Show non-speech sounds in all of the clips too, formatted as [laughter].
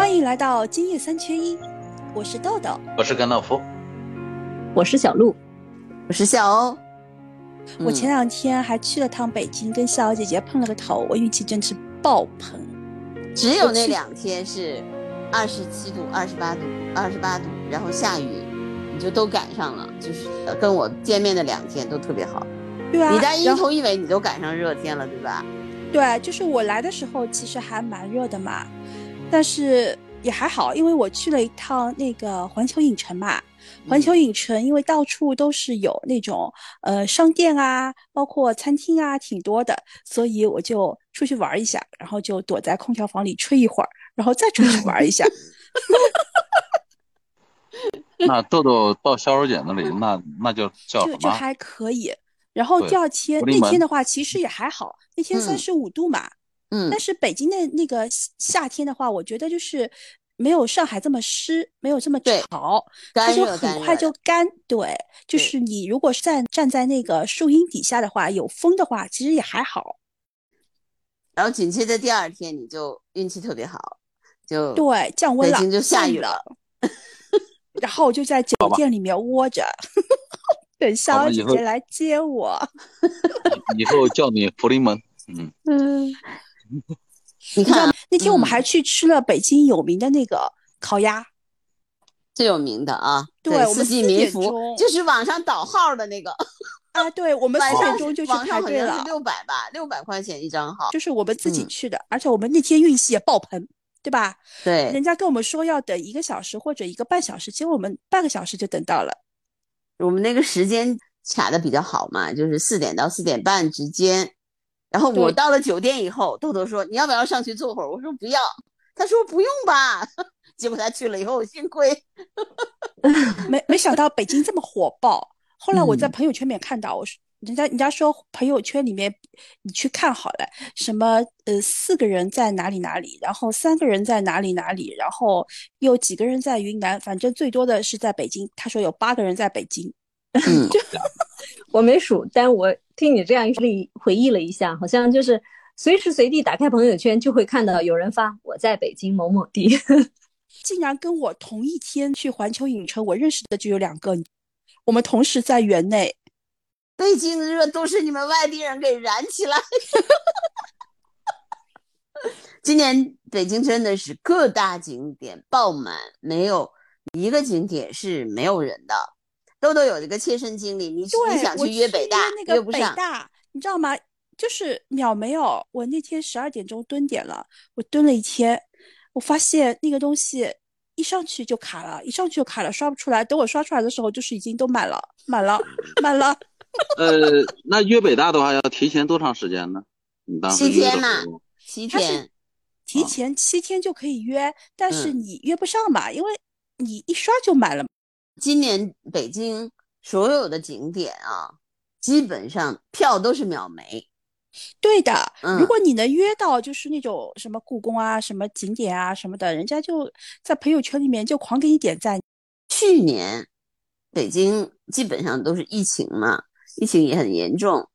欢迎来到今夜三缺一，我是豆豆，我是甘道夫，我是小鹿，我是小欧。我前两天还去了趟北京，跟笑姐姐碰了个头，我运气真是爆棚。只有那两天是二十七度、二十八度、二十八度，然后下雨，你就都赶上了。就是跟我见面的两天都特别好。对啊，你在一头一尾你都赶上热天了，对吧？对，就是我来的时候其实还蛮热的嘛，但是也还好，因为我去了一趟那个环球影城嘛。环球影城因为到处都是有那种呃商店啊，包括餐厅啊，挺多的，所以我就出去玩一下，然后就躲在空调房里吹一会儿，然后再出去玩一下。[laughs] 那豆豆到销售姐那里，那那就叫什么？就就还可以。然后第二天那天的话，其实也还好，那天三十五度嘛。嗯。但是北京的那个夏天的话，我觉得就是没有上海这么湿，没有这么潮，它就很快就干。对，就是你如果站站在那个树荫底下的话，有风的话，其实也还好。然后紧接着第二天，你就运气特别好，就对降温了，北京就下雨了。[laughs] 然后我就在酒店里面窝着。等小姐姐来接我，以后叫你福临门。嗯嗯，你看那天我们还去吃了北京有名的那个烤鸭，最有名的啊，对，四季民福就是网上导号的那个。[laughs] 啊，对，我们四点钟就去排队了，六百吧，六百块钱一张号，就是我们自己去的，而且我们那天运气也爆棚，对吧？对，人家跟我们说要等一个小时或者一个半小时，结果我们半个小时就等到了。我们那个时间卡的比较好嘛，就是四点到四点半之间。然后我到了酒店以后，豆豆说：“你要不要上去坐会儿？”我说：“不要。”他说：“不用吧。”结果他去了以后，幸亏 [laughs] 没没想到北京这么火爆。后来我在朋友圈里面看到，我说：“人家人家说朋友圈里面你去看好了，什么呃四个人在哪里哪里，然后三个人在哪里哪里，然后又几个人在云南，反正最多的是在北京。他说有八个人在北京。”嗯，[laughs] 我没数，但我听你这样一回忆了一下，好像就是随时随地打开朋友圈就会看到有人发我在北京某某地。[laughs] 竟然跟我同一天去环球影城，我认识的就有两个，我们同时在园内。北京热都是你们外地人给燃起来。[laughs] 今年北京真的是各大景点爆满，没有一个景点是没有人的。豆豆有一个切身经历，你你想去约北大，约不上。北大，你知道吗？就是秒没有。我那天十二点钟蹲点了，我蹲了一天，我发现那个东西一上去就卡了，一上去就卡了，刷不出来。等我刷出来的时候，就是已经都满了，满了，[laughs] 满了。[laughs] 呃，那约北大的话要提前多长时间呢？你当时七天呢？七天，提前七天就可以约，但是你约不上嘛，因为你一刷就满了。今年北京所有的景点啊，基本上票都是秒没。对的，如果你能约到，就是那种什么故宫啊、什么景点啊什么的，人家就在朋友圈里面就狂给你点赞。去年北京基本上都是疫情嘛，疫情也很严重，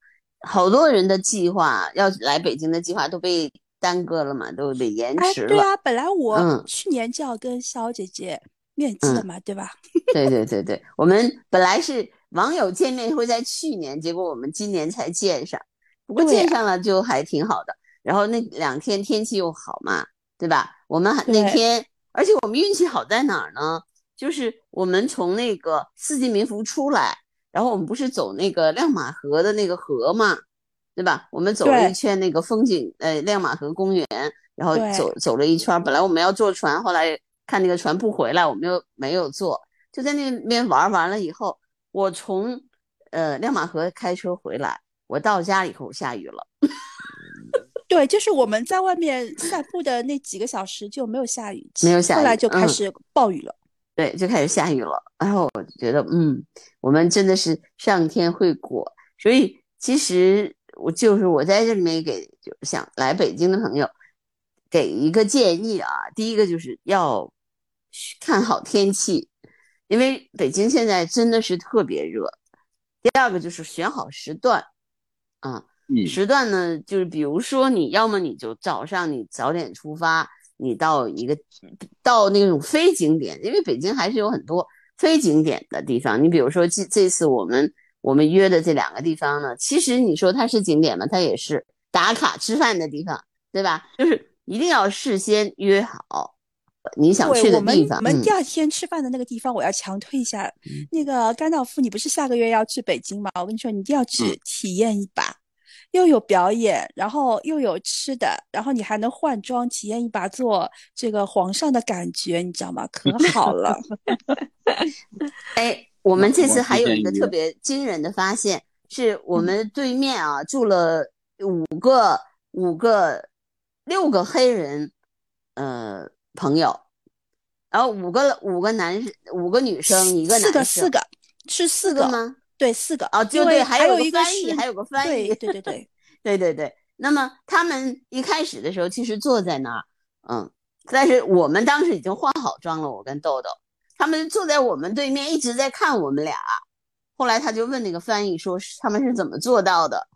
好多人的计划要来北京的计划都被耽搁了嘛，都被延迟了。对啊，本来我去年就要跟肖姐姐。面基了嘛，对吧？[laughs] 对对对对，我们本来是网友见面会在去年，结果我们今年才见上。不过见上了就还挺好的。然后那两天天气又好嘛，对吧？我们那天，而且我们运气好在哪儿呢？就是我们从那个四季民福出来，然后我们不是走那个亮马河的那个河嘛，对吧？我们走了一圈那个风景，呃，亮马河公园，然后走走了一圈。本来我们要坐船，后来。看那个船不回来，我们又没有坐，就在那边玩完了以后，我从呃亮马河开车回来，我到家以后下雨了。[laughs] 对，就是我们在外面散步的那几个小时就没有下雨，没有下雨，后来就开始暴雨了。对，就开始下雨了。然后我觉得，嗯，我们真的是上天会果。所以其实我就是我在这里面给就想来北京的朋友给一个建议啊，第一个就是要。看好天气，因为北京现在真的是特别热。第二个就是选好时段，啊，时段呢，就是比如说你要么你就早上你早点出发，你到一个到那种非景点，因为北京还是有很多非景点的地方。你比如说这这次我们我们约的这两个地方呢，其实你说它是景点嘛？它也是打卡吃饭的地方，对吧？就是一定要事先约好你想去的地方。我们第二天吃饭的那个地方，我要强推一下。那个甘道夫，你不是下个月要去北京吗？我跟你说，你一定要去体验一把。又有表演，然后又有吃的，然后你还能换装，体验一把做这个皇上的感觉，你知道吗？可好了。[laughs] 哎，我们这次还有一个特别惊人的发现，是我们对面啊住了五个、五个、六个黑人，呃，朋友，然后五个五个男五个女生，一个男四个四个是四个吗？对，四个啊，就对，还有一个翻译，还有个翻译，对对对 [laughs] 对对对对。那么他们一开始的时候，其实坐在那儿，嗯，但是我们当时已经化好妆了，我跟豆豆，他们坐在我们对面，一直在看我们俩。后来他就问那个翻译说：“他们是怎么做到的？”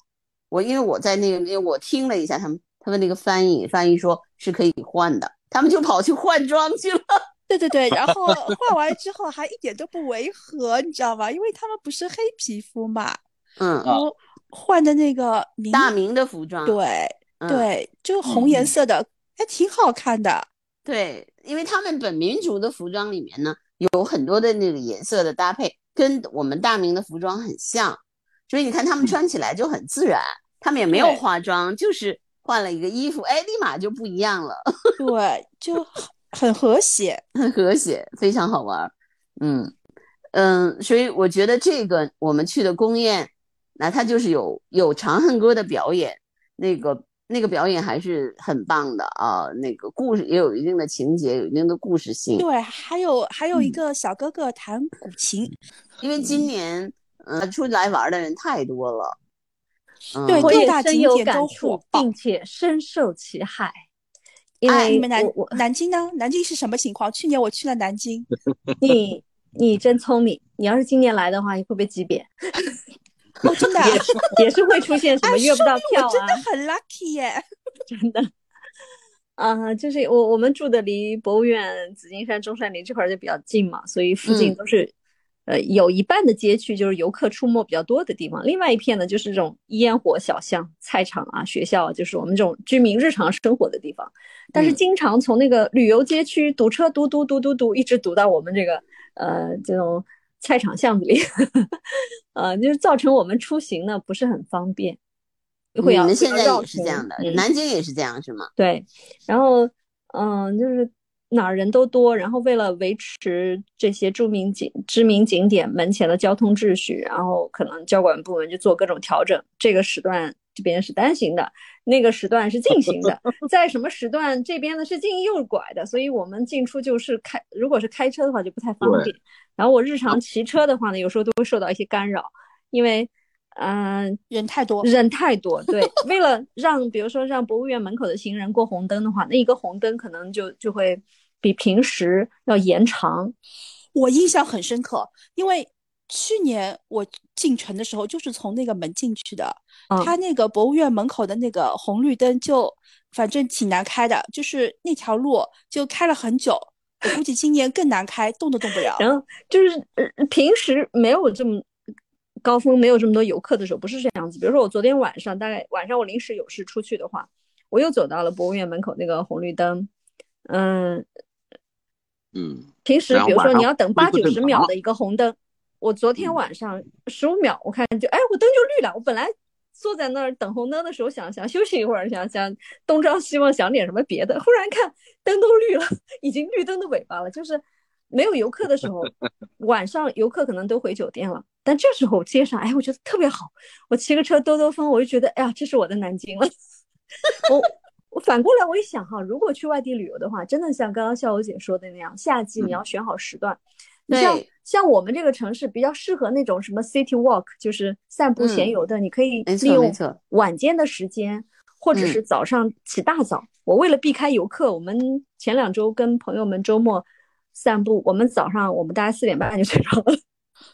我因为我在那个，因为我听了一下他们，他问那个翻译，翻译说是可以换的，他们就跑去换装去了。[laughs] 对对对，然后换完之后还一点都不违和，你知道吗？因为他们不是黑皮肤嘛，嗯，然后换的那个大明的服装，对对，就红颜色的，还挺好看的。对，因为他们本民族的服装里面呢，有很多的那个颜色的搭配，跟我们大明的服装很像，所以你看他们穿起来就很自然，他们也没有化妆，就是换了一个衣服，哎，立马就不一样了。[laughs] 对，就。很和谐，很和谐，非常好玩。嗯嗯，所以我觉得这个我们去的宫宴，那它就是有有长恨歌的表演，那个那个表演还是很棒的啊。那个故事也有一定的情节，有一定的故事性。对，还有还有一个小哥哥弹古琴，因为今年嗯出来玩的人太多了，对，各大景点都火爆，并且深受其害。哎，你们南南京呢？南京是什么情况？去年我去了南京。[laughs] 你你真聪明，你要是今年来的话，你会不会挤扁？[laughs] 哦，真的也是也是会出现什么约不到票啊？真的很 lucky 耶，[laughs] 真的。啊，就是我我们住的离博物院、紫金山、中山陵这块就比较近嘛，所以附近都是。呃，有一半的街区就是游客出没比较多的地方，另外一片呢就是这种烟火小巷、菜场啊、学校啊，就是我们这种居民日常生活的地方。但是经常从那个旅游街区堵车，堵堵堵堵堵，一直堵到我们这个呃这种菜场巷子里，[laughs] 呃，就是造成我们出行呢不是很方便。你们现在也是这样的，南京也是这样是吗？对，然后嗯，就是。哪儿人都多，然后为了维持这些著名景、知名景点门前的交通秩序，然后可能交管部门就做各种调整。这个时段这边是单行的，那个时段是进行的，[laughs] 在什么时段这边呢是进右拐的，所以我们进出就是开，如果是开车的话就不太方便。然后我日常骑车的话呢，有时候都会受到一些干扰，因为嗯人太多，人太多。对，为了让比如说让博物院门口的行人过红灯的话，那一个红灯可能就就会。比平时要延长，我印象很深刻，因为去年我进城的时候就是从那个门进去的，他那个博物院门口的那个红绿灯就反正挺难开的，就是那条路就开了很久，我估计今年更难开，动都动不了。然后就是平时没有这么高峰，没有这么多游客的时候，不是这样子。比如说我昨天晚上，大概晚上我临时有事出去的话，我又走到了博物院门口那个红绿灯，嗯。嗯，平时比如说你要等八九十秒的一个红灯，我昨天晚上十五秒，我看就哎，我灯就绿了。我本来坐在那儿等红灯的时候，想想休息一会儿，想想东张西望，想点什么别的。忽然看灯都绿了，[laughs] 已经绿灯的尾巴了。就是没有游客的时候，晚上游客可能都回酒店了，但这时候街上，哎，我觉得特别好。我骑个车兜兜风，我就觉得，哎呀，这是我的南京了。我。[laughs] 我反过来我一想哈，如果去外地旅游的话，真的像刚刚笑友姐说的那样，夏季你要选好时段。你像像我们这个城市比较适合那种什么 city walk，就是散步闲游的，你可以利用晚间的时间，或者是早上起大早。我为了避开游客，我们前两周跟朋友们周末散步，我们早上我们大概四点半就 [laughs] 起床了，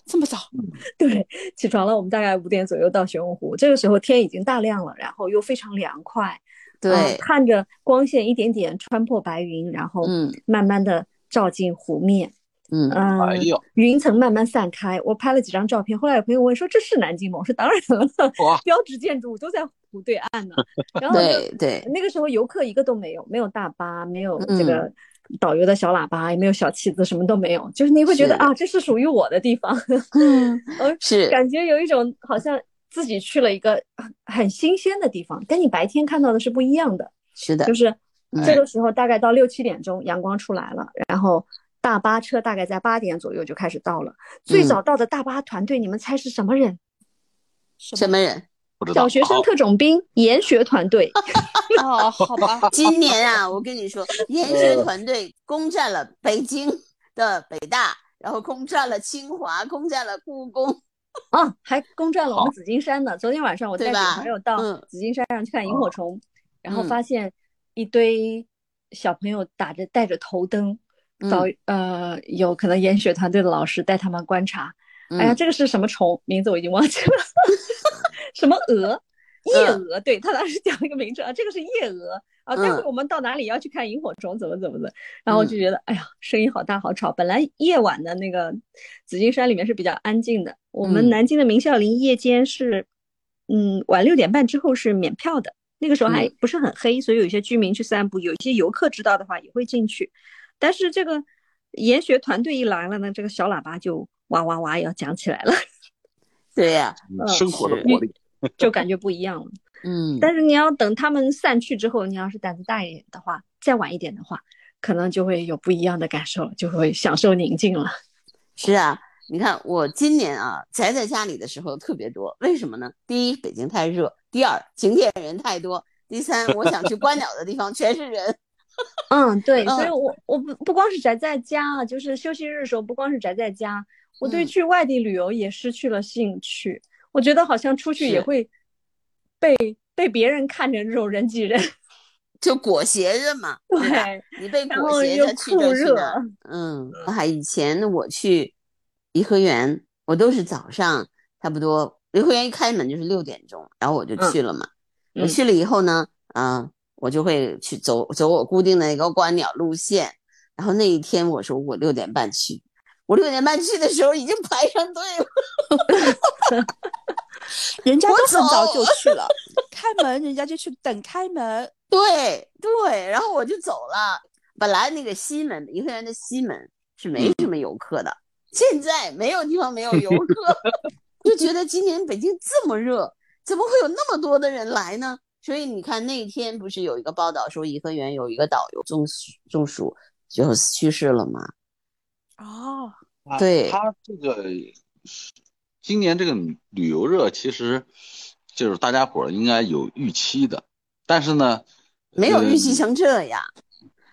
这么早？[laughs] 对，起床了，我们大概五点左右到玄武湖，这个时候天已经大亮了，然后又非常凉快。对，看着光线一点点穿破白云，然后嗯，慢慢的照进湖面。嗯，嗯、哎呦，云层慢慢散开。我拍了几张照片，后来有朋友问说：“这是南京吗？”我说：“当然了，[laughs] 标志建筑都在湖对岸呢。[laughs] ”然后对对，那个时候游客一个都没有，没有大巴，没有嗯这个导游的小喇叭，也没有小旗子，什么都没有。就是你会觉得啊，这是属于我的地方，嗯，[laughs] 呃，是感觉有一种好像自己去了一个很很新鲜的地方，跟你白天看到的是不一样的。是的就，是嗯这个时候大概到六七点钟，阳光出来了，然后大巴车大概在八点左右就开始到了。最嗯早到的大巴团队，你们猜是什么人？什么人？小学生特种兵研学团队。[laughs] 哦，好吧，[laughs] 今年啊，我跟你说，研学团队攻占了北京的北大，然后攻占了清华，攻占了故宫。啊，[laughs] 还攻占了我们紫金山呢。昨天晚上我带几个对吧朋友到嗯紫金山上去看萤火虫，然后嗯发现一堆小朋友打着带着头灯，导呃有可能研学团队的老师带他们观察。哎呀，嗯这个是什么虫？名字我已经忘记了，[laughs] 什么鹅？夜嗯。鹅，对他当时讲了一个名字啊，这个是夜蛾啊。待会嗯。我们到哪里要去看萤火虫，怎么怎么的，然后我嗯。就觉得，哎呀，声音好大好吵。本来夜晚的那个紫金山里面是比较安静的，我们嗯。南京的明孝陵夜间是，嗯，晚六点半之后是免票的，那个时候还嗯。不是很黑，所以有一些居民去散步，有一些游客知道的话也会进去。但是这个研学团队一来了呢，这个小喇叭就哇哇哇要讲起来了，[laughs] 对呀、嗯。生活的是。活力，[laughs] 就感觉不一样了。嗯，但是你要等他们散去之后，你要是胆子大一点的话，再晚一点的话，可能就会有不一样的感受，就会享受宁静了。是啊，你看我今年啊宅在家里的时候特别多，为什么呢？第一，北京太热；第二，景点人太多；第三，我想去观鸟的地方全是人。嗯，对，所以嗯我我不不光是宅在家啊，就是休息日的时候，不光是宅在家，我对嗯去外地旅游也失去了兴趣。我觉得好像出去也会被被别人看成这种人挤人，[laughs] 就裹挟着嘛，对吧？你被裹挟着去就热。嗯，还以前我去颐和园，我都是早上差不多，颐和园一开门就是六点钟，然后我就去了嘛。我嗯去了以后呢，啊、我就会去走走我固定的一个观鸟路线。然后那一天我说我六点半去，我六点半去的时候已经排上队了。人家我都很早就去了，开门人家就去等开门。对对，然后我就走了。本来那个西门颐和园的西门是没什么游客的，现在没有地方没有游 [laughs] 客，就觉得今年北京这么热，怎么会有那么多的人来呢？所以你看那天不是有一个报道说颐和园有一个导游中暑中暑就去世了吗？哦，他对他这个今年这个旅游热，其实就是大家伙儿应该有预期的，但是呢，没有预期嗯成这样。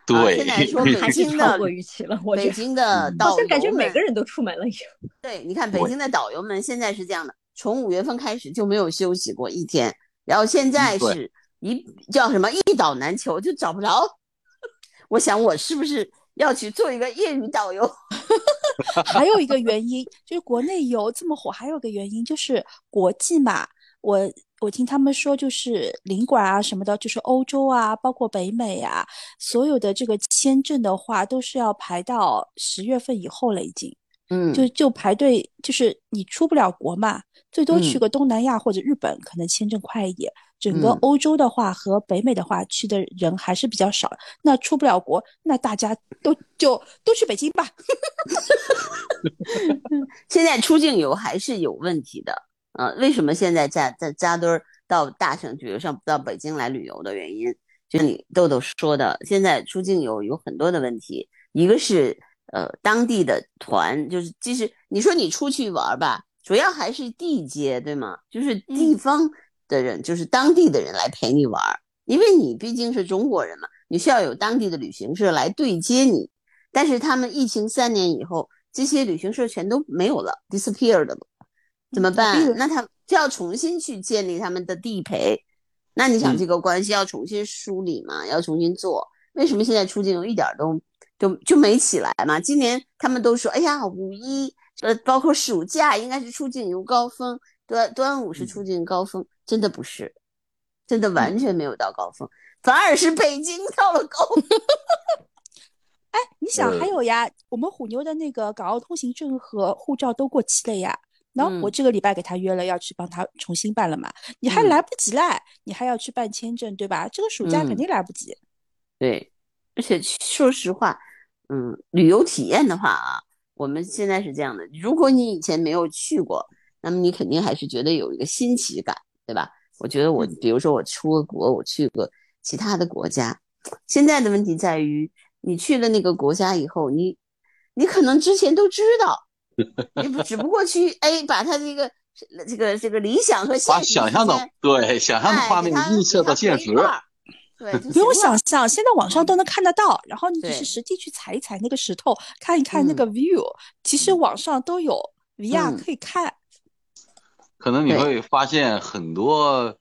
对，现在说北 [laughs] 京的 [laughs] 过预期了。我北京的嗯导游好像感觉每们个人都出门了一样。对，你看北京的导游们现在是这样的，从五月份开始就没有休息过一天，然后现在是一叫什么一岛难求，就找不着。[laughs] 我想我是不是要去做一个业余导游？[laughs] 还有一个原因就是国内游这么火，还有个原因就是国际嘛。我我听他们说，就是领馆啊什么的，就是欧洲啊，包括北美啊，所有的这个签证的话，都是要排到十月份以后了，已经。嗯，就就排队，就是你出不了国嘛，最多去嗯个东南亚或者日本，可能签证快一点。整个嗯欧洲的话和北美的话，去的人还是比较少。那出不了国，那大家都就都去北京吧。[laughs] 现在出境游还是有问题的。呃，为什么现在在在扎堆儿到大城，比如像到北京来旅游的原因，就你豆豆说的，现在出境游有很多的问题。一个是呃当地的团，就是即使你说你出去玩儿吧，主要还是地接，对吗？就是地嗯方的人，就是当地的人来陪你玩儿，因为你毕竟是中国人嘛，你需要有当地的旅行社来对接你。但是他们疫情三年以后，这些旅行社全都没有了，disappeared 了，怎么办？那他就要重新去建立他们的地陪。那你想嗯这个关系要重新梳理嘛，要重新做。为什么现在出境游一点儿都就就没起来嘛？今年他们都说，哎呀，五一呃，包括暑假应该是出境游高峰，端端午是出境高峰，真的不是，真的完全没有到高峰，反而是北京到了高峰。[laughs] 哎，你想呃还有呀，我们虎妞的那个港澳通行证和护照都过期了呀。然后我嗯这个礼拜给他约了，要去帮他重新办了嘛，你还嗯来不及嘞，你还要去办签证，对吧？这个暑假肯嗯定来不及。对，而且说实话，嗯，旅游体验的话啊，我们现在是这样的，如果你以前没有去过，那么你肯定还是觉得有一个新奇感，对吧？我觉得我，比如说我出过国，我去过其他的国家，现在的问题在于，你去了那个国家以后，你你可能之前都知道，你不只不过去哎，把他这个这个这个理想和现把实之想象的对想象的哎画面映射到现实对，不用想象，现在网上都能看得到，然后你只是实际去踩一踩那个石头，看一看那嗯。个 view，、其实网上都有 VR 嗯。可以看。可能你会发现很多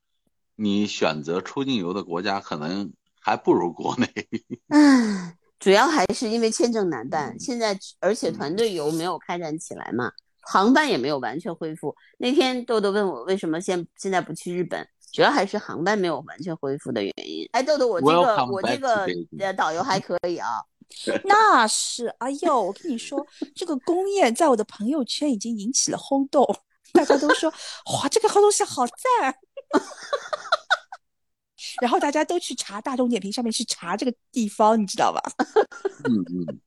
你选择出境游的国家，可能还不如国内。[laughs] 唉，主要还是因为签证难办，现在而且团队游没有开展起来嘛，航班也没有完全恢复。那天豆豆问我为什么现现在不去日本，主要还是航班没有完全恢复的原因。哎，豆豆，我这个我这个呃导游还可以啊，[laughs] 那是，哎呦，我跟你说，这个工业在我的朋友圈已经引起了轰动，大家都说哇，这个好东西好赞。[laughs] 然后大家都去查大众点评上面去查这个地方，你知道吧？嗯 [laughs]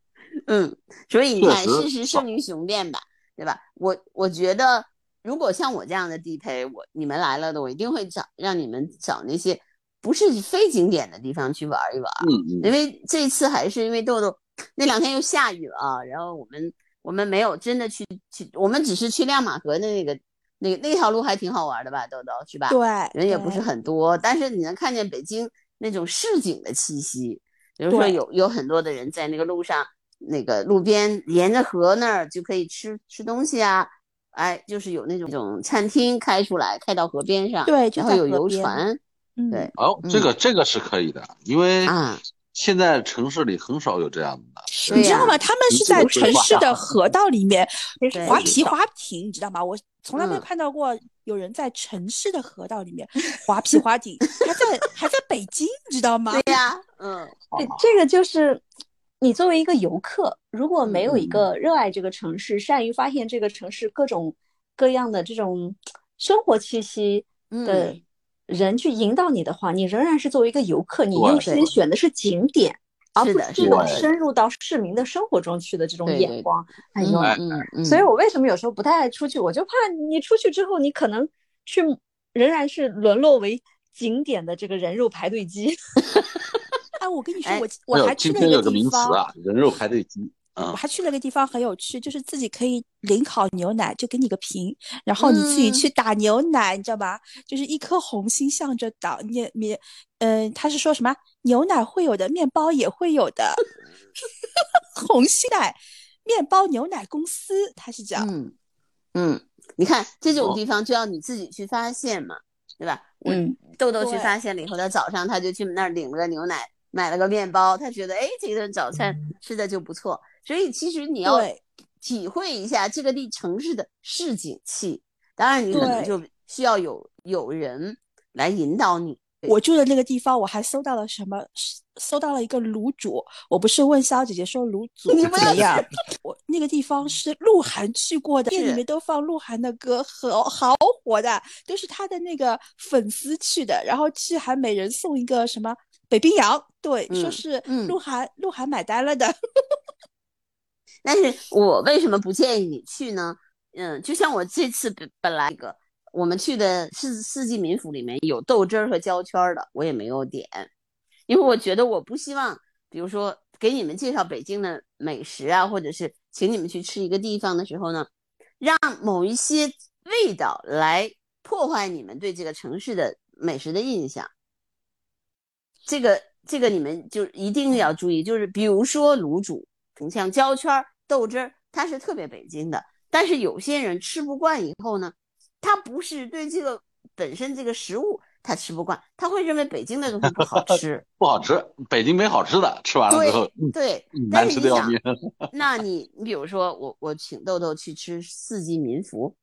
嗯，[laughs] 嗯，所以你看，事实胜于雄辩吧，对吧？我我觉得，如果像我这样的地陪，我你们来了的，我一定会找让你们找那些不是非景点的地方去玩一玩。嗯嗯，因为这次还是因为豆豆那两天又下雨了啊，然后我们我们没有真的去去，我们只是去亮马河的那个那那条路还挺好玩的吧，豆豆是吧？对，人也不是很多，但是你能看见北京那种市井的气息，比如说有有很多的人在那个路上，那个路边沿着河那儿就可以吃吃东西啊，哎，就是有那种那种餐厅开出来，开到河边上，对就然后有游船，嗯，对哦，这个这个是可以的，因为啊，现在城市里很少有这样的。你知道吗？他们是在城市的河道里面对划皮划艇，你知道吗？我从来没有嗯看到过有人在城市的河道里面划皮划艇，还在 [laughs] 还在北京，你知道吗？对呀，嗯，对，这个就是你作为一个游客，如果没有一嗯个热爱这个城市、善于发现这个城市各种各样的这种生活气息的嗯人去引导你的话，你仍然是作为一个游客，你对优先选的是景点，而不是这种深入到市民的生活中去的这种眼光。哎呦，哎嗯嗯，所以我为什么有时候不太爱出去？我就怕你出去之后，你可能去仍然是沦落为景点的这个人肉排队机。[laughs] 哎，我跟你说，哎我我还去了今天有个地方，名词啊，人肉排队机。我嗯，还去了个地方很有趣，就是自己可以领烤牛奶，就给你个瓶，然后你自己嗯去打牛奶，你知道吧？就是一颗红心向着打面面，嗯、他是说什么牛奶会有的，面包也会有的，[laughs] 红心奶面包牛奶公司，他是这样。嗯嗯，你看这种哦地方就要你自己去发现嘛，对吧？我嗯豆豆去发现了以后，他早上他就去那儿领了个牛奶，买了个面包，他觉得哎，这顿早餐吃的就不错。所以其实你要体会一下这个地城市的市井气，当然你可能就需要有有人来引导你。我住的那个地方，我还搜到了什么？搜到了一个卤煮。我不是问肖姐姐说卤煮怎么样？[laughs] 我那个地方是鹿晗去过的，店里面都放鹿晗的歌，好好火的，都是他的那个粉丝去的。然后去还每人送一个什么北冰洋，对，说嗯是嗯鹿晗鹿晗买单了的。但是我为什么不建议你去呢？嗯，就像我这次本本来一个我们去的四四季民府里面有豆汁儿和焦圈儿的，我也没有点，因为我觉得我不希望，比如说给你们介绍北京的美食啊，或者是请你们去吃一个地方的时候呢，让某一些味道来破坏你们对这个城市的美食的印象。这个这个你们就一定要注意，就是比如说卤煮，你像焦圈儿、豆汁儿，它是特别北京的，但是有些人吃不惯以后呢，他不是对这个本身这个食物他吃不惯，他会认为北京的东西不好吃。[laughs] 不好吃，北京没好吃的，吃完了之后对 [laughs] 难是你想吃的要命。，那你你比如说我我请豆豆去吃四季民福，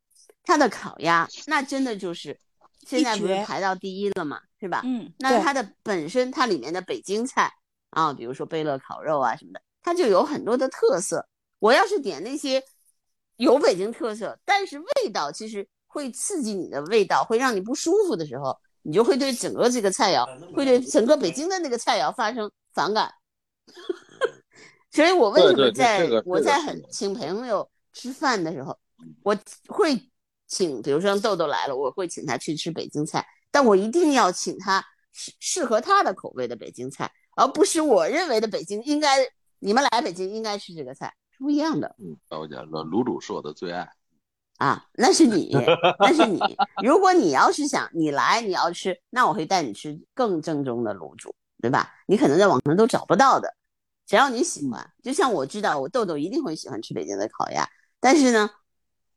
他的烤鸭那真的就是现在不是排到第一了嘛，是吧？嗯，那它的本身它里面的北京菜啊，比如说贝乐烤肉啊什么的，它就有很多的特色。我要是点那些有北京特色，但是味道其实会刺激你的味道，会让你不舒服的时候，你就会对整个这个菜肴，会对整个北京的那个菜肴发生反感。[laughs] 所以我为什么在我在很请朋友吃饭的时候，我会请，比如说豆豆来了，我会请他去吃北京菜，但我一定要请他适适合他的口味的北京菜，而不是我认为的北京应该，你们来北京应该吃这个菜，是不一样的。嗯，我讲卤卤煮是我的最爱啊，那是你，[laughs] 那是你。如果你要是想你来你要吃，那我会带你吃更正宗的卤煮，对吧？你可能在网上都找不到的。只要你喜欢，就像我知道我豆豆一定会喜欢吃北京的烤鸭，但是呢，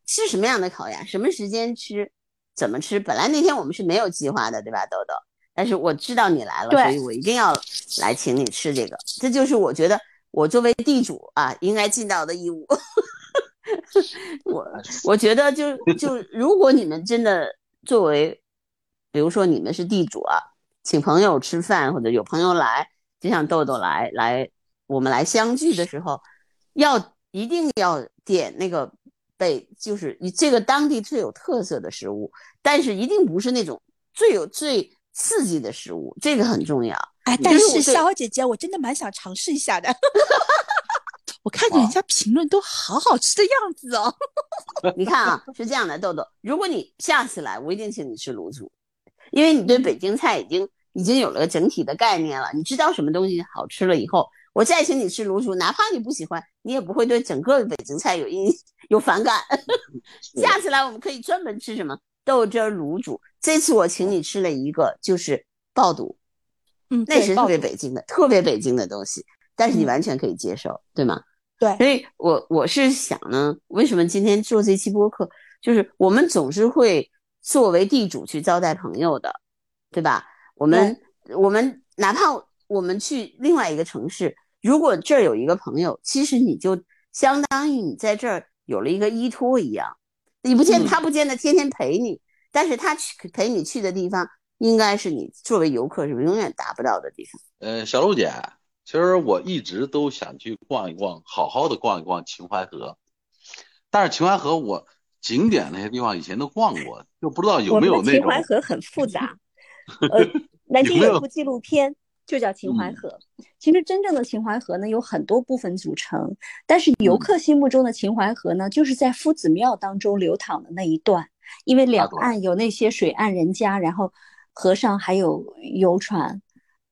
吃什么样的烤鸭，什么时间吃，怎么吃，本来那天我们是没有计划的，对吧，豆豆？但是我知道你来了，所以我一定要来请你吃这个，这就是我觉得我作为地主啊应该尽到的义务。[laughs] 我我觉得就就如果你们真的作为，比如说你们是地主啊，请朋友吃饭或者有朋友来，就像豆豆来来。我们来相聚的时候，要一定要点那个被，就是你这个当地最有特色的食物，但是一定不是那种最有最刺激的食物，这个很重要。哎，但是夏花姐姐，我真的蛮想尝试一下的。[laughs] 我看人家评论都好好吃的样子哦。你看啊，是这样的，豆豆，如果你下次来，我一定请你吃卤煮，因为你对北京菜已经已经有了个整体的概念了，你知道什么东西好吃了以后。我再请你吃卤煮，哪怕你不喜欢，你也不会对整个北京菜有印有反感。下次来我们可以专门吃什么豆汁卤煮。这次我请你吃了一个就是爆肚，嗯，那是特别北京的，特别北京的东西，但是你完全可以接受，对吗？对。所以我我是想呢，为什么今天做这期播客，就是我们总是会作为地主去招待朋友的，对吧？我们我们哪怕我们去另外一个城市。如果这儿有一个朋友，其实你就相当于你在这儿有了一个依托一样，你不见他不见得天天陪你，但是他去陪你去的地方，应该是你作为游客是永远达不到的地方。呃，小璐姐，其实我一直都想去逛一逛，好好的逛一逛秦淮河，但是秦淮河我景点那些地方以前都逛过，就不知道有没有那种。秦淮河很复杂，呃，南 [laughs] 京有部纪录片。就叫秦淮河。其实真正的秦淮河呢，有很多部分组成，但是游客心目中的秦淮河呢，就是在夫子庙当中流淌的那一段。因为两岸有那些水岸人家，然后河上还有游船。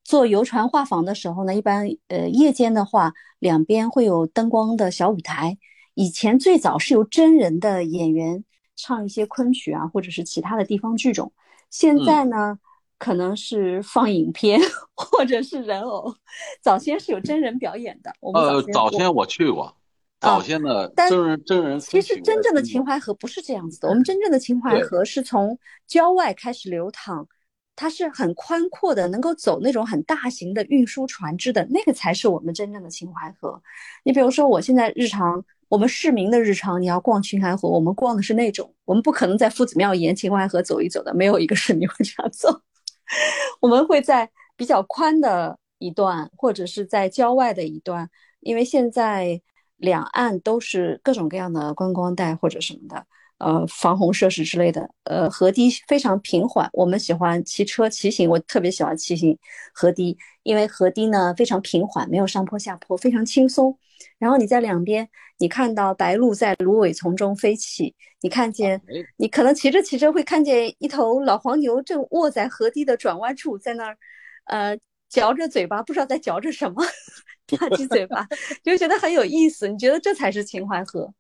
坐游船画舫的时候呢，一般呃夜间的话，两边会有灯光的小舞台。以前最早是由真人的演员唱一些昆曲啊，或者是其他的地方剧种。现在呢？可能是放影片，或者是人偶。早先是有真人表演的。我们呃，早先我去过，早先的真人真人。其实真正的秦淮河不是这样子的。我们真正的秦淮河是从郊外开始流淌，它是很宽阔的，能够走那种很大型的运输船只的那个才是我们真正的秦淮河。你比如说，我现在日常我们市民的日常，你要逛秦淮河，我们逛的是那种，我们不可能在夫子庙沿秦淮河走一走的，没有一个市民会这样走。[laughs] 我们会在比较宽的一段，或者是在郊外的一段，因为现在两岸都是各种各样的观光带或者什么的，呃，防洪设施之类的，呃，河堤非常平缓。我们喜欢骑车骑行，我特别喜欢骑行河堤，因为河堤呢非常平缓，没有上坡下坡，非常轻松。然后你在两边，你看到白鹭在芦苇丛中飞起，你看见，你可能骑着骑着会看见一头老黄牛正卧在河堤的转弯处，在那儿，呃，嚼着嘴巴，不知道在嚼着什么，[laughs] 吧唧嘴巴，[laughs] 就觉得很有意思。你觉得这才是秦淮河，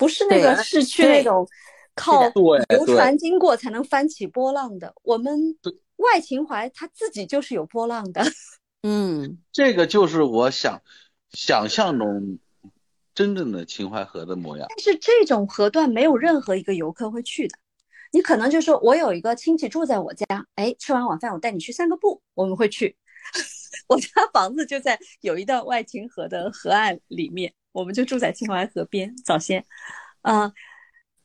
不是那个市区那种靠游船经过才能翻起波浪的。我们外秦淮它自己就是有波浪的。[laughs] 嗯，这个就是我想想象中。真正的秦淮河的模样，但是这种河段没有任何一个游客会去的。你可能就说，我有一个亲戚住在我家，哎，吃完晚饭我带你去散个步，我们会去。[laughs] 我家房子就在有一段外秦河的河岸里面，我们就住在秦淮河边。早先，嗯，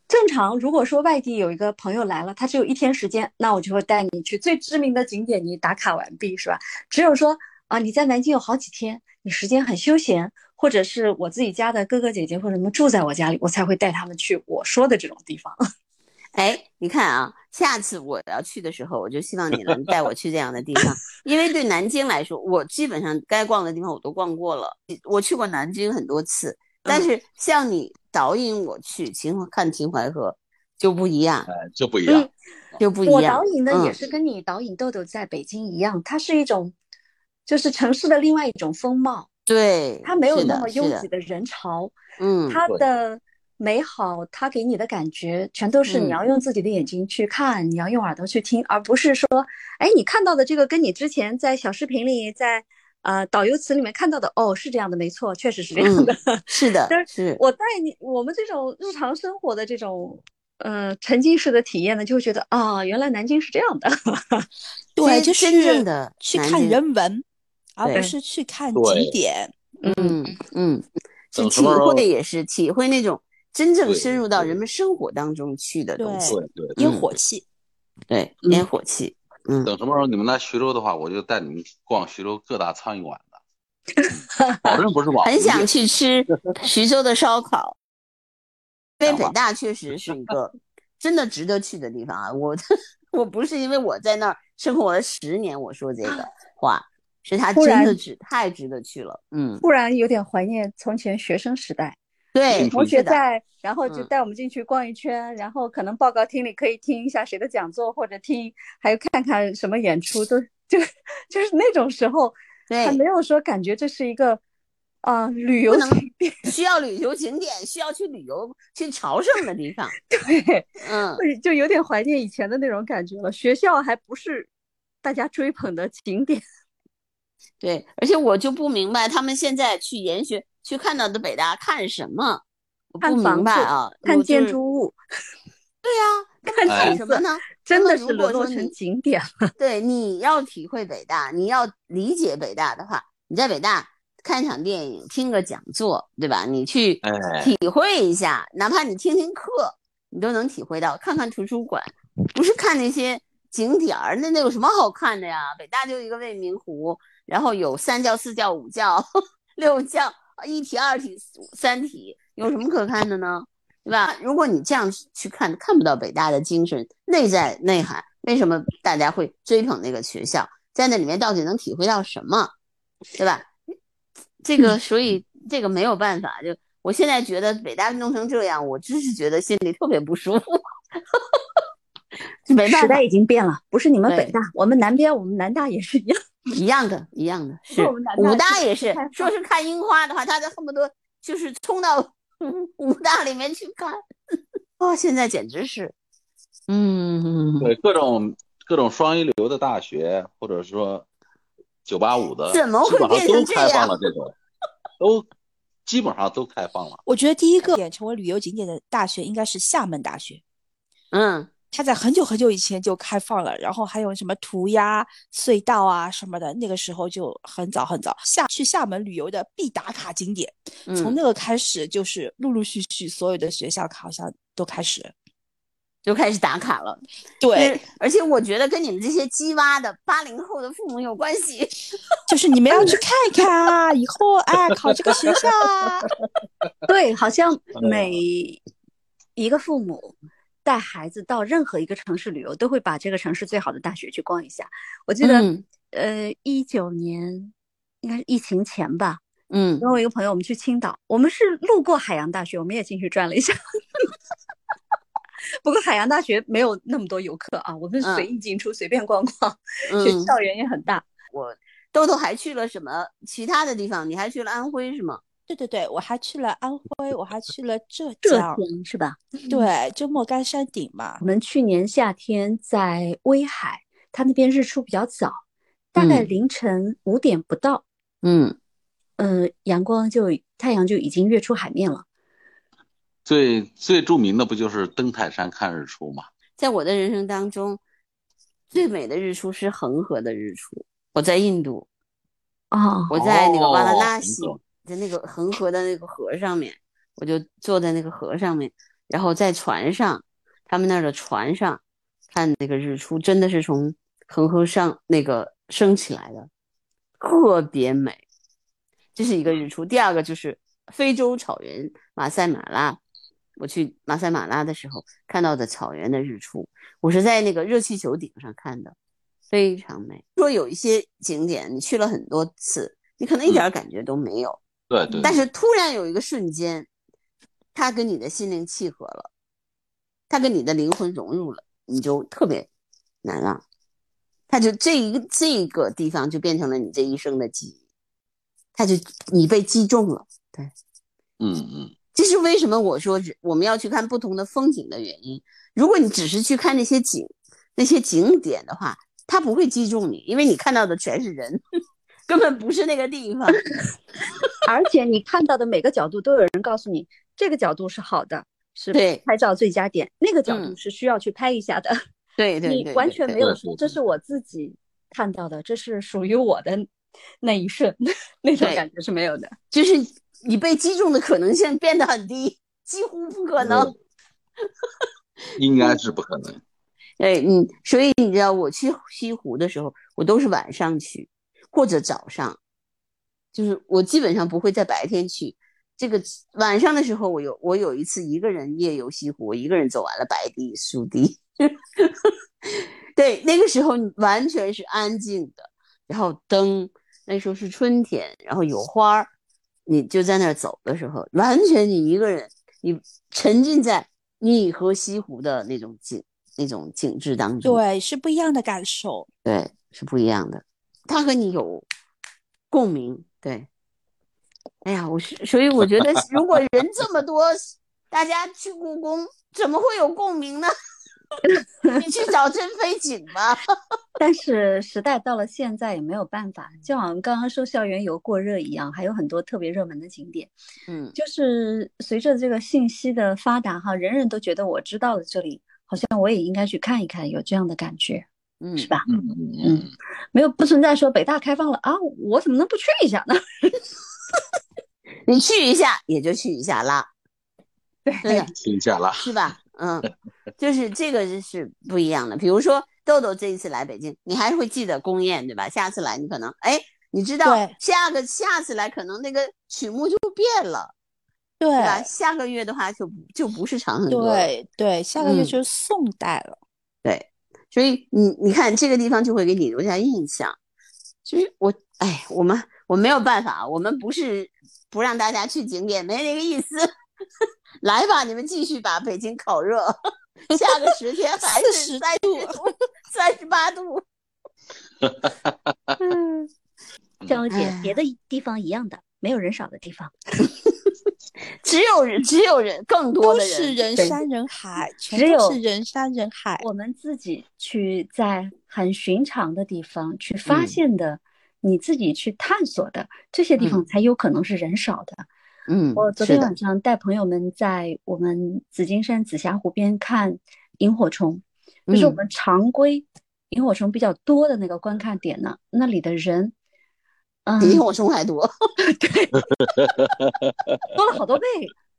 正常如果说外地有一个朋友来了，他只有一天时间，那我就会带你去最知名的景点，你打卡完毕是吧？只有说啊，你在南京有好几天，你时间很休闲，或者是我自己家的哥哥姐姐或者什么住在我家里，我才会带他们去我说的这种地方。[laughs] 哎，你看啊，下次我要去的时候，我就希望你能带我去这样的地方，[laughs] 因为对南京来说，我基本上该逛的地方我都逛过了。我去过南京很多次，但是像你导引我去秦看秦淮河就不一样，哎，就不一样，就不一样。我导引的也是跟你导引豆豆在北京一样，它是一种，就是城市的另外一种风貌。对，它没有那么拥挤的人潮，嗯，它的。美好，它给你的感觉全都是你要用自己的眼睛去看，你要用耳朵去听，而不是说，哎，你看到的这个跟你之前在小视频里，在呃导游词里面看到的，哦，是这样的，没错，确实是这样的，是的。但是我带你，我们这种日常生活的这种呃沉浸式的体验呢，就会觉得啊，原来南京是这样的。[laughs] 对，就是真正的去看人文，而不是去看景点。嗯嗯，去体会也是体会那种。真正深入到人们生活当中去的东西，对对，烟火气，对烟火气。嗯，等什么时候你们来徐州的话，我就带你们逛徐州各大苍蝇馆子，[laughs] 保证不是网。很想去 [laughs] 吃徐州的烧烤，因为北大确实是一个真的值得去的地方啊！我 [laughs] 我不是因为我在那儿生活了十年，我说这个话，是他真的值太值得去了。嗯，突然有点怀念从前学生时代。对，同学在，然后就带我们进去逛一圈，然后可能报告厅里可以听一下谁的讲座，或者听，还有看看什么演出，都就就是那种时候，对，还没有说感觉这是一个啊旅游景点，需要旅游景点，需要去旅游去朝圣的地方。对，嗯，就有点怀念以前的那种感觉了。学校还不是大家追捧的景点。[laughs] 对，而且我就不明白他们现在去研学。去看到的北大看什么？我不明白啊，看建筑物。[laughs] 对呀，看什么呢？真的是沦落成景点了。[laughs] 对，你要体会北大，你要理解北大的话，你在北大看场电影，听个讲座，对吧？你去体会一下，哪怕你听听课，你都能体会到。看看图书馆，不是看那些景点儿，那那有什么好看的呀？北大就一个未名湖，然后有三教、四教、五教、[laughs] 六教。一体、二体、三体有什么可看的呢？对吧？如果你这样去看，看不到北大的精神内在内涵。为什么大家会追捧那个学校？在那里面到底能体会到什么？对吧？这个，所以这个没有办法。就我现在觉得北大弄成这样，我真是觉得心里特别不舒服。没办法，时代已经变了，不是你们北大，我们南边，我们南大也是一样。一样的，一样的，是武大也是。说是看樱花的话，他就恨不得就是冲到 [laughs] 武大里面去看。哦，现在简直是，嗯，对各种各种双一流的大学，或者说九八五的，怎么会变成这样？这种 [laughs] 都基本上都开放了。我觉得第一个点成为旅游景点的大学应该是厦门大学。嗯。它在很久很久以前就开放了，然后还有什么涂鸦隧道啊什么的，那个时候就很早很早。厦去厦门旅游的必打卡景点，从那个开始就是陆陆续续所有的学校好像都开始就开始打卡了。对，而且我觉得跟你们这些鸡娃的八零后的父母有关系，就是你们要去看一看啊，以后哎考这个学校啊。[laughs] 对，好像每一个父母。带孩子到任何一个城市旅游，都会把这个城市最好的大学去逛一下。我记得，呃，一九年应该是疫情前吧。嗯，跟我一个朋友，我们去青岛，我们是路过海洋大学，我们也进去转了一下。[laughs] 不过海洋大学没有那么多游客啊，我们随意进出，随便逛逛，学校园也很大。我豆豆还去了什么其他的地方？你还去了安徽是吗？对对对，我还去了安徽，我还去了浙江，是吧？对，就莫干山顶嘛。我们去年夏天在威海，它那边日出比较早，大概凌晨五点不到，嗯嗯，阳光就太阳就已经跃出海面了。最最著名的不就是登泰山看日出吗？在我的人生当中，最美的日出是恒河的日出。我在印度，哦，我在那个瓦拉纳西。在那个恒河的那个河上面，我就坐在那个河上面，然后在船上，他们那儿的船上看那个日出，真的是从恒河上那个升起来的，特别美。这是一个日出。第二个就是非洲草原马赛马拉，我去马赛马拉的时候看到的草原的日出，我是在那个热气球顶上看的，非常美。说有一些景点你去了很多次，你可能一点感觉都没有，对对。但是突然有一个瞬间，他跟你的心灵契合了，他跟你的灵魂融入了，你就特别难忘。他就这一个这个地方就变成了你这一生的记忆。他就你被击中了，对，嗯嗯，这是为什么我说我们要去看不同的风景的原因。如果你只是去看那些景、那些景点的话，它不会击中你，因为你看到的全是人，根本不是那个地方。[laughs] 而且你看到的每个角度都有人告诉你，这个角度是好的，是对拍照最佳点；那个角度是需要去拍一下的。对 [laughs] 对，你完全没有说这是我自己看到的，这是属于我的。那一瞬，那种感觉是没有的，就是你被击中的可能性变得很低，几乎不可能，应该是不可能。[laughs] 哎，嗯，所以你知道我去西湖的时候，我都是晚上去或者早上，就是我基本上不会在白天去。这个晚上的时候，我有我有一次一个人夜游西湖，我一个人走完了白堤、苏堤。[laughs] 对，那个时候完全是安静的，然后灯。那时候是春天，然后有花儿，你就在那儿走的时候，完全你一个人，你沉浸在你和西湖的那种景、那种景致当中，对，是不一样的感受，对，是不一样的，它和你有共鸣，对。哎呀，我是，所以我觉得，如果人这么多，大家去故宫，怎么会有共鸣呢？[laughs] 你去找珍妃井吧。[laughs] 但是时代到了现在也没有办法，就好像刚刚说校园游过热一样，还有很多特别热门的景点。嗯，就是随着这个信息的发达哈，人人都觉得我知道了这里，好像我也应该去看一看，有这样的感觉，嗯，是吧？嗯嗯嗯，没有不存在说北大开放了啊，我怎么能不去一下呢？[laughs] 你去一下也就去一下啦，对，去一下啦，是吧？嗯，[laughs] 就是这个是不一样的。比如说豆豆这一次来北京，你还会记得宫宴，对吧？下次来你可能哎，你知道下个下次来可能那个曲目就变了，对吧？下个月的话就就不是长恨歌，对对，下个月就是宋代了。对，所以你你看这个地方就会给你留下印象。就是我哎，我们我没有办法，我们不是不让大家去景点，没那个意思。[laughs] 来吧，你们继续把北京烤热，下个十天还是三十度、三十八度。嗯，[laughs] 张姐，别的地方一样的，没有人少的地方，[laughs] 只有人，只有人，更多的人是人山人海，只有是人山人海。我们自己去在很寻常的地方去发现的，你自己去探索的这些地方，才有可能是人少的。嗯，我昨天晚上带朋友们在我们紫金山紫霞湖边看萤火虫，就是我们常规萤火虫比较多的那个观看点呢。那里的人，嗯，比萤火虫还多，[laughs] 对，[laughs] 多了好多倍，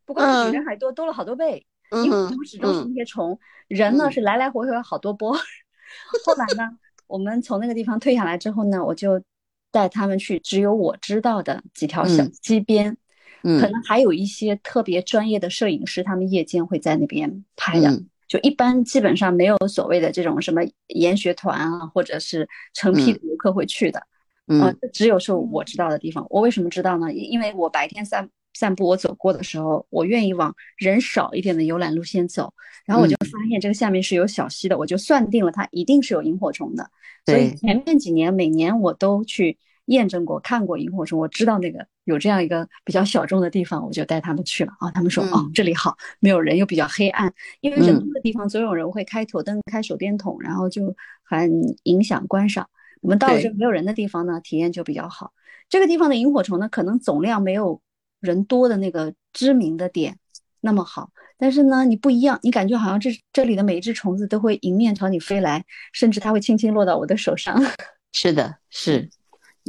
不光是比人还多，多了好多倍。萤火虫始终是那些虫，人呢是来来回回好多波。后来呢，我们从那个地方退下来之后呢，我就带他们去只有我知道的几条小溪边。可能还有一些特别专业的摄影师，他们夜间会在那边拍的。就一般基本上没有所谓的这种什么研学团啊，或者是成批的游客会去的。嗯，只有是我知道的地方。我为什么知道呢？因为我白天散散步，我走过的时候，我愿意往人少一点的游览路线走，然后我就发现这个下面是有小溪的，我就算定了它一定是有萤火虫的。所以前面几年每年我都去。验证过看过萤火虫，我知道那个有这样一个比较小众的地方，我就带他们去了啊。他们说哦，这里好，没有人又比较黑暗，因为人多的地方总有人会开头灯、开手电筒，然后就很影响观赏。我们到了这个没有人的地方呢，体验就比较好。这个地方的萤火虫呢，可能总量没有人多的那个知名的点那么好，但是呢，你不一样，你感觉好像这这里的每一只虫子都会迎面朝你飞来，甚至它会轻轻落到我的手上。[laughs] 是的，是。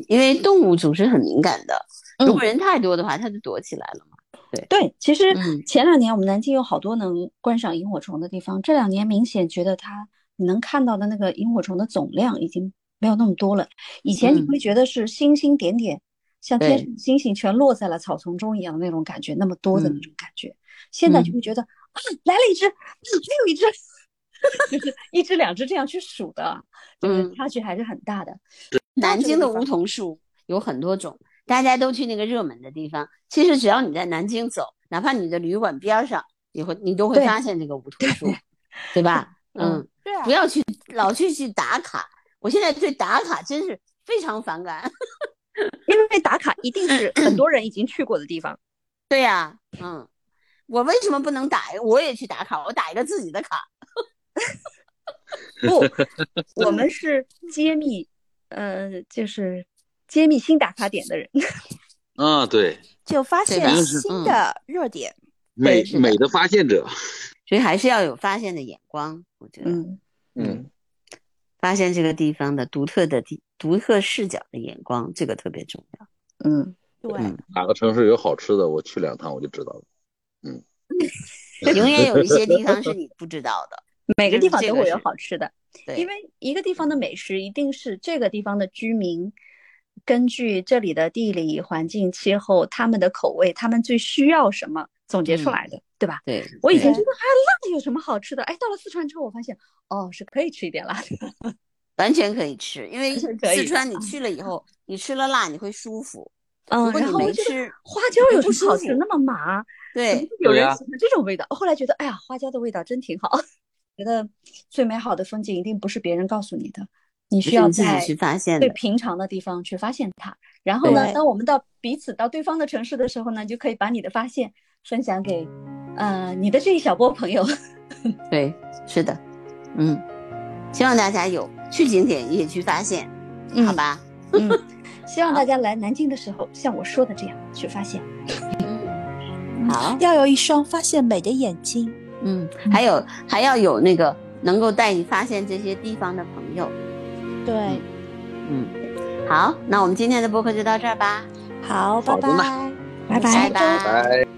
因为动物总是很敏感的，如果人太多的话，它就躲起来了嘛。对对，其实前两年我们南京有好多能观赏萤火虫的地方，这两年明显觉得它你能看到的那个萤火虫的总量已经没有那么多了。以前你嗯会觉得是星星点点，像天上的星星全落在了草丛中一样的那种感觉，那么多的那嗯种感觉。现在就嗯会觉得啊，来了一只，嗯，还有一只，[laughs] 就是一只两只这样去数的，就是嗯差距还是很大的。南京的梧桐树有很多种，大家都去那个热门的地方。其实只要你在南京走，哪怕你的旅馆边儿上，你会你都会发现这个梧桐树，对吧？嗯，对啊不要去老去去打卡。我现在对打卡真是非常反感。[laughs] 因为打卡一定是 [clears throat] 很多人已经去过的地方。对呀、嗯，我为什么不能打？我也去打卡，我打一个自己的卡。不，[laughs] 我们是揭秘，呃，就是揭秘新打卡点的人。啊，对，就发现嗯新的热点。美美的发现者。所以还是要有发现的眼光，我觉得，嗯，嗯，发现这个地方的独特的地、独特视角的眼光，这个特别重要。嗯，对，嗯哪个城市有好吃的，我去两趟我就知道了。嗯 [laughs] 永远有一些地方是你 [laughs] 不知道的。每个地方都会有好吃的，对，因为一个地方的美食一定是这个地方的居民根据这里的地理环境、气候、他们的口味，他们最需要什么总结出来的，对吧？对，我以前觉得啊，辣有什么好吃的？哎，到了四川之后，我发现哦，是可以吃一点辣的。[laughs] 完全可以吃，因为四川你去了以后，你吃了辣你会舒服。嗯，然后我觉得，花椒有不什么好吃？舒服那么麻，对有人喜欢这种味道？后来觉得，哎呀，花椒的味道真挺好。[laughs] 觉得最美好的风景一定不是别人告诉你的，你需要自己要在去发现最。平常的地方去发现它。然后呢，当我们到彼此到对方的城市的时候呢，就可以把你的发现分享给呃你的这一小波朋友。[laughs] 对，是的，嗯，希望大家有去景点也去发现，好吧？[laughs] 嗯，[laughs] 希望大家来南京的时候，像我说的这样去发现。嗯，好，要有一双发现美的眼睛。嗯，还有还要有那个能够带你发现这些地方的朋友。对，嗯，好，那我们今天的播客就到这儿吧，好，拜，拜拜拜拜。拜。